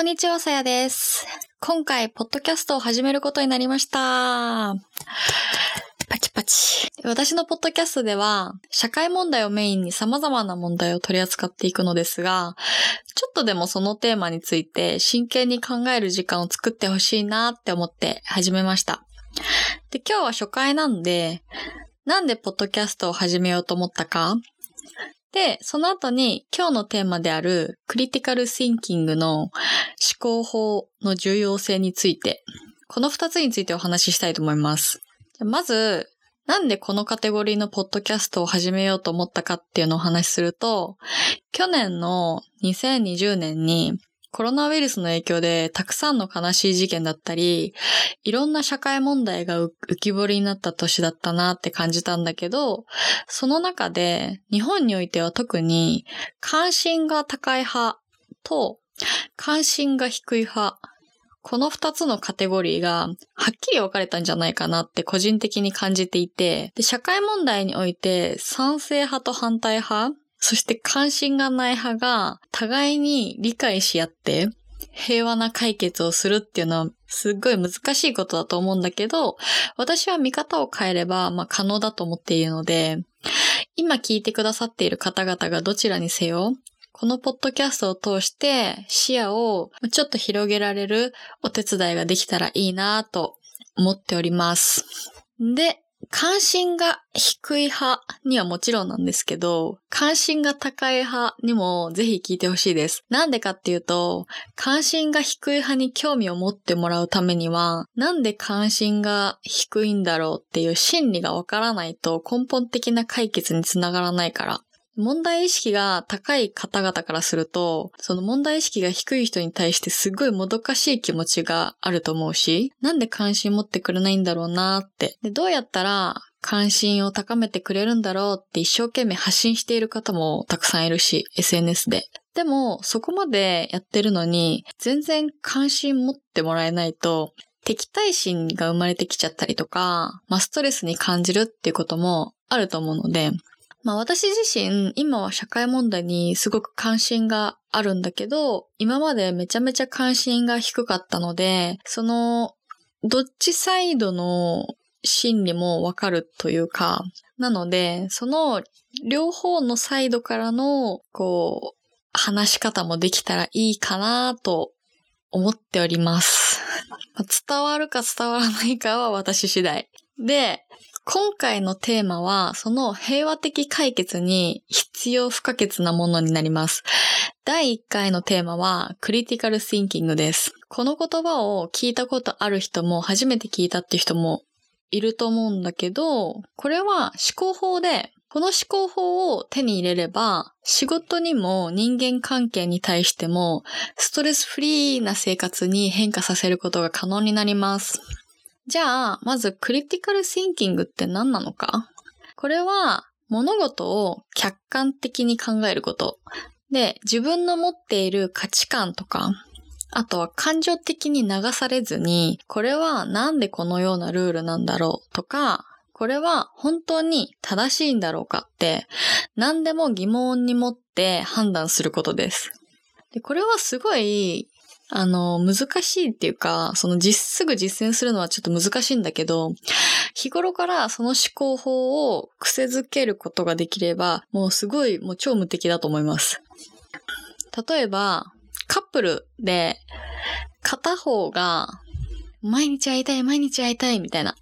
こんにちは、さやです。今回、ポッドキャストを始めることになりました。パチパチ。私のポッドキャストでは、社会問題をメインに様々な問題を取り扱っていくのですが、ちょっとでもそのテーマについて真剣に考える時間を作ってほしいなって思って始めました。で、今日は初回なんで、なんでポッドキャストを始めようと思ったかで、その後に今日のテーマであるクリティカル・シンキングの思考法の重要性について、この二つについてお話ししたいと思います。まず、なんでこのカテゴリーのポッドキャストを始めようと思ったかっていうのをお話しすると、去年の2020年にコロナウイルスの影響でたくさんの悲しい事件だったり、いろんな社会問題が浮き彫りになった年だったなって感じたんだけど、その中で日本においては特に関心が高い派と関心が低い派、この二つのカテゴリーがはっきり分かれたんじゃないかなって個人的に感じていて、で社会問題において賛成派と反対派、そして関心がない派が互いに理解し合って平和な解決をするっていうのはすっごい難しいことだと思うんだけど、私は見方を変えればまあ可能だと思っているので、今聞いてくださっている方々がどちらにせよ、このポッドキャストを通して視野をちょっと広げられるお手伝いができたらいいなと思っております。で、関心が低い派にはもちろんなんですけど、関心が高い派にもぜひ聞いてほしいです。なんでかっていうと、関心が低い派に興味を持ってもらうためには、なんで関心が低いんだろうっていう心理がわからないと根本的な解決につながらないから。問題意識が高い方々からすると、その問題意識が低い人に対してすごいもどかしい気持ちがあると思うし、なんで関心持ってくれないんだろうなって。で、どうやったら関心を高めてくれるんだろうって一生懸命発信している方もたくさんいるし、SNS で。でも、そこまでやってるのに、全然関心持ってもらえないと、敵対心が生まれてきちゃったりとか、まあ、ストレスに感じるっていうこともあると思うので、まあ私自身、今は社会問題にすごく関心があるんだけど、今までめちゃめちゃ関心が低かったので、その、どっちサイドの心理もわかるというか、なので、その両方のサイドからの、こう、話し方もできたらいいかなと思っております。伝わるか伝わらないかは私次第。で、今回のテーマは、その平和的解決に必要不可欠なものになります。第1回のテーマは、クリティカル・シンキングです。この言葉を聞いたことある人も、初めて聞いたって人もいると思うんだけど、これは思考法で、この思考法を手に入れれば、仕事にも人間関係に対しても、ストレスフリーな生活に変化させることが可能になります。じゃあ、まずクリティカル・シンキングって何なのか？これは物事を客観的に考えること。で、自分の持っている価値観とか、あとは感情的に流されずに、これはなんでこのようなルールなんだろうとか、これは本当に正しいんだろうかって、何でも疑問に持って判断することです。で、これはすごいあの、難しいっていうか、その実、すぐ実践するのはちょっと難しいんだけど、日頃からその思考法を癖づけることができれば、もうすごい、もう超無敵だと思います。例えば、カップルで、片方が、毎日会いたい、毎日会いたい、みたいな、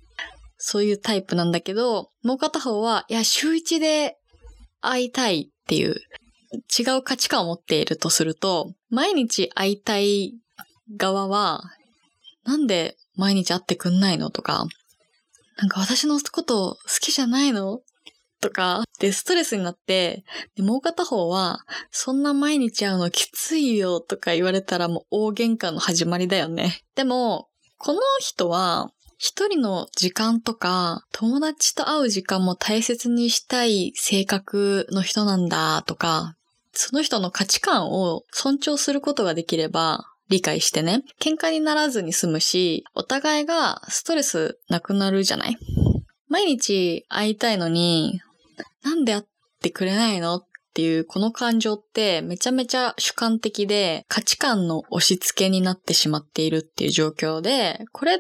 そういうタイプなんだけど、もう片方は、いや、週一で会いたいっていう、違う価値観を持っているとすると、毎日会いたい側は、なんで毎日会ってくんないのとか、なんか私のこと好きじゃないの？とか、で、ストレスになって、で、もう片方は、そんな毎日会うのきついよとか言われたらもう大喧嘩の始まりだよね。でも、この人は、一人の時間とか、友達と会う時間も大切にしたい性格の人なんだとか、その人の価値観を尊重することができれば、理解してね、喧嘩にならずに済むし、お互いがストレスなくなるじゃない？毎日会いたいのに、なんで会ってくれないのっていうこの感情ってめちゃめちゃ主観的で価値観の押し付けになってしまっているっていう状況で、これっ、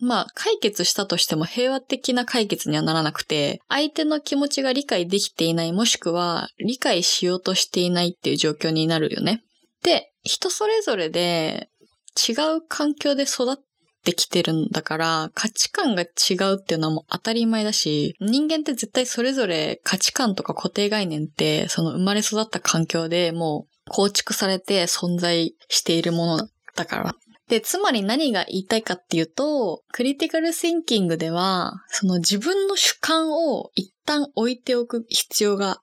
まあ解決したとしても平和的な解決にはならなくて、相手の気持ちが理解できていないもしくは理解しようとしていないっていう状況になるよね。で、人それぞれで違う環境で育ってきてるんだから、価値観が違うっていうのはもう当たり前だし、人間って絶対それぞれ価値観とか固定概念って、その生まれ育った環境でもう構築されて存在しているものだから。で、つまり何が言いたいかっていうと、クリティカルシンキングでは、その自分の主観を一旦置いておく必要が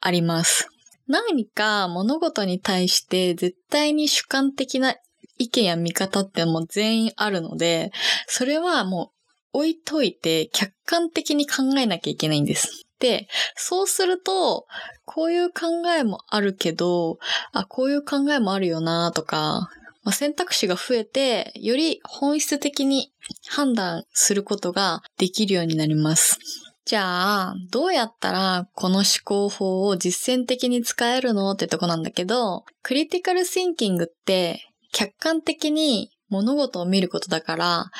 あります。何か物事に対して絶対に主観的な意見や見方ってもう全員あるので、それはもう置いといて客観的に考えなきゃいけないんです。で、そうすると、こういう考えもあるけど、あ、こういう考えもあるよなとか、まあ、選択肢が増えて、より本質的に判断することができるようになります。じゃあ、どうやったらこの思考法を実践的に使えるのってとこなんだけど、クリティカルシンキングって客観的に物事を見ることだから、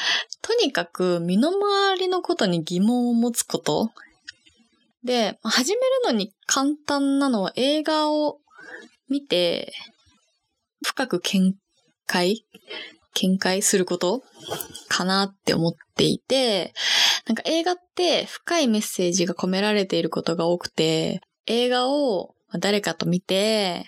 とにかく身の回りのことに疑問を持つこと。で、始めるのに簡単なのは映画を見て、深く見解見解することかなって思っていて、なんか映画って深いメッセージが込められていることが多くて、映画を誰かと見て、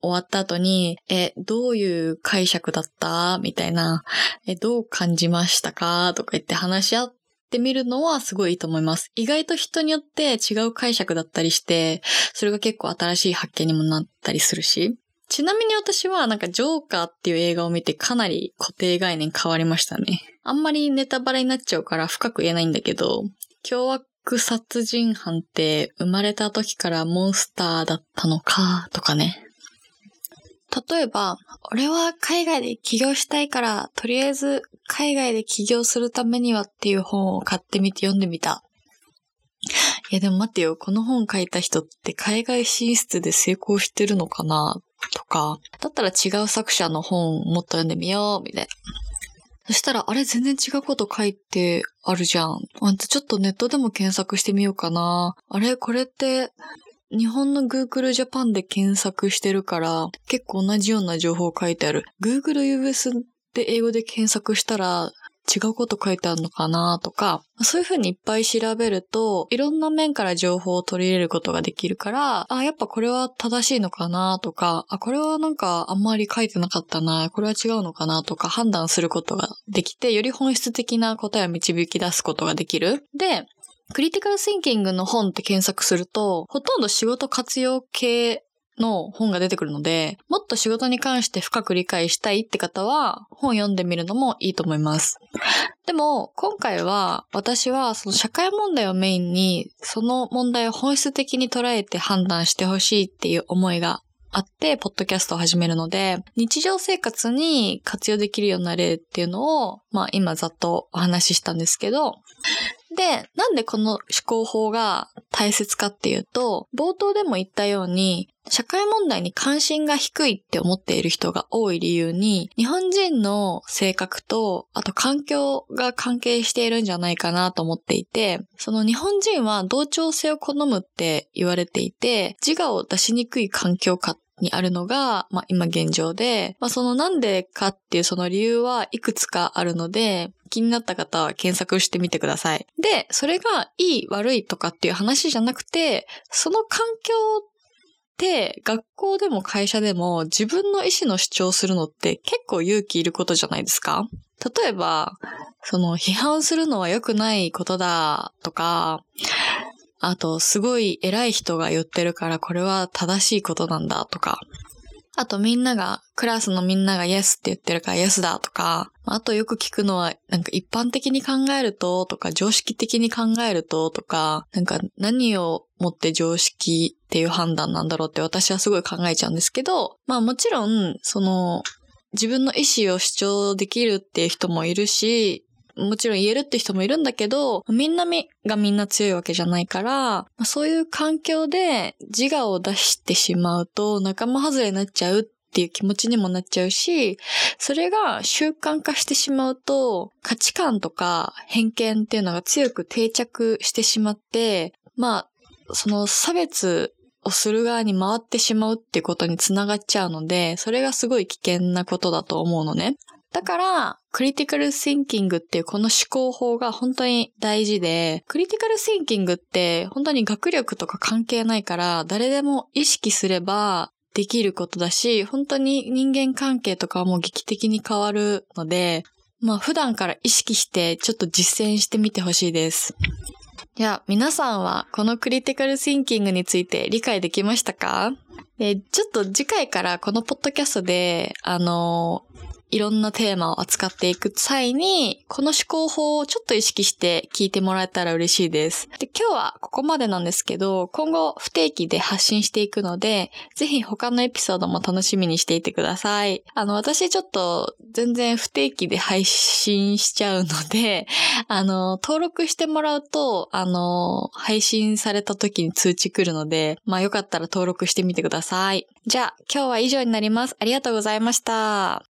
終わった後に、え、どういう解釈だった？みたいな、え、どう感じましたか？とか言って話し合ってみるのはすごいいいと思います。意外と人によって違う解釈だったりして、それが結構新しい発見にもなったりするし。ちなみに私はなんかジョーカーっていう映画を見てかなり固定概念変わりましたね。あんまりネタバレになっちゃうから深く言えないんだけど、凶悪殺人犯って生まれた時からモンスターだったのかとかね。例えば、俺は海外で起業したいから、とりあえず海外で起業するためにはっていう本を買ってみて読んでみた。いやでも待ってよ、この本書いた人って海外進出で成功してるのかな？とか、だったら違う作者の本もっと読んでみよう、みたいな。そしたら、あれ全然違うこと書いてあるじゃん。あんたちょっとネットでも検索してみようかな。あれこれって、日本の Google Japan で検索してるから、結構同じような情報書いてある。Google US で英語で検索したら、違うこと書いてあるのかなとか、そういうふうにいっぱい調べると、いろんな面から情報を取り入れることができるから、あ、やっぱこれは正しいのかなとか、あ、これはなんかあんまり書いてなかったな、これは違うのかなとか判断することができて、より本質的な答えを導き出すことができる。で、クリティカルシンキングの本って検索すると、ほとんど仕事活用系の本が出てくるので、もっと仕事に関して深く理解したいって方は、本読んでみるのもいいと思います。でも、今回は、私はその社会問題をメインに、その問題を本質的に捉えて判断してほしいっていう思いがあって、ポッドキャストを始めるので、日常生活に活用できるような例っていうのを、まあ今ざっとお話ししたんですけど、で、なんでこの思考法が大切かっていうと、冒頭でも言ったように、社会問題に関心が低いって思っている人が多い理由に、日本人の性格と、あと環境が関係しているんじゃないかなと思っていて、その日本人は同調性を好むって言われていて、自我を出しにくい環境下にあるのが、まあ今現状で、まあそのなんでかっていうその理由はいくつかあるので、気になった方は検索してみてください。で、それがいい悪いとかっていう話じゃなくて、その環境で学校でも会社でも自分の意思の主張するのって結構勇気いることじゃないですか？例えば、その批判するのは良くないことだとか、あと、すごい偉い人が言ってるからこれは正しいことなんだとか。あとみんなが、クラスのみんながイエスって言ってるからイエスだとか。あとよく聞くのは、なんか一般的に考えるととか、常識的に考えるととか、なんか何をもって常識っていう判断なんだろうって私はすごい考えちゃうんですけど、まあもちろん、その、自分の意思を主張できるっていう人もいるし、もちろん言えるって人もいるんだけど、みんなみがみんな強いわけじゃないから、そういう環境で自我を出してしまうと仲間外れになっちゃうっていう気持ちにもなっちゃうし、それが習慣化してしまうと、価値観とか偏見っていうのが強く定着してしまって、まあ、その差別をする側に回ってしまうってことにつながっちゃうので、それがすごい危険なことだと思うのね。だから、クリティカルシンキングっていうこの思考法が本当に大事で、クリティカルシンキングって本当に学力とか関係ないから、誰でも意識すればできることだし、本当に人間関係とかも劇的に変わるので、まあ普段から意識してちょっと実践してみてほしいです。いや、皆さんはこのクリティカルシンキングについて理解できましたか？ちょっと次回からこのポッドキャストで、あの、いろんなテーマを扱っていく際に、この思考法をちょっと意識して聞いてもらえたら嬉しいです。で今日はここまでなんですけど、今後不定期で発信していくので、ぜひ他のエピソードも楽しみにしていてください。あの、私ちょっと全然不定期で配信しちゃうので、あの、登録してもらうと、あの、配信された時に通知来るので、まあよかったら登録してみてください。じゃあ、今日は以上になります。ありがとうございました。